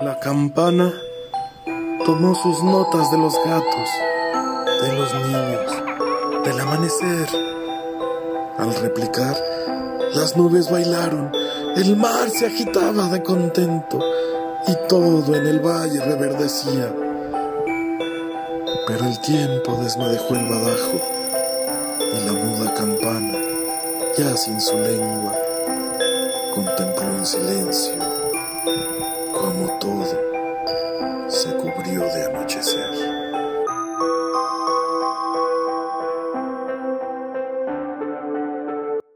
La campana tomó sus notas de los gatos, de los niños, del amanecer. Al replicar, las nubes bailaron, el mar se agitaba de contento y todo en el valle reverdecía. Pero el tiempo desmadejó el badajo y la muda campana, ya sin su lengua, contempló en silencio todo se cubrió de anochecer.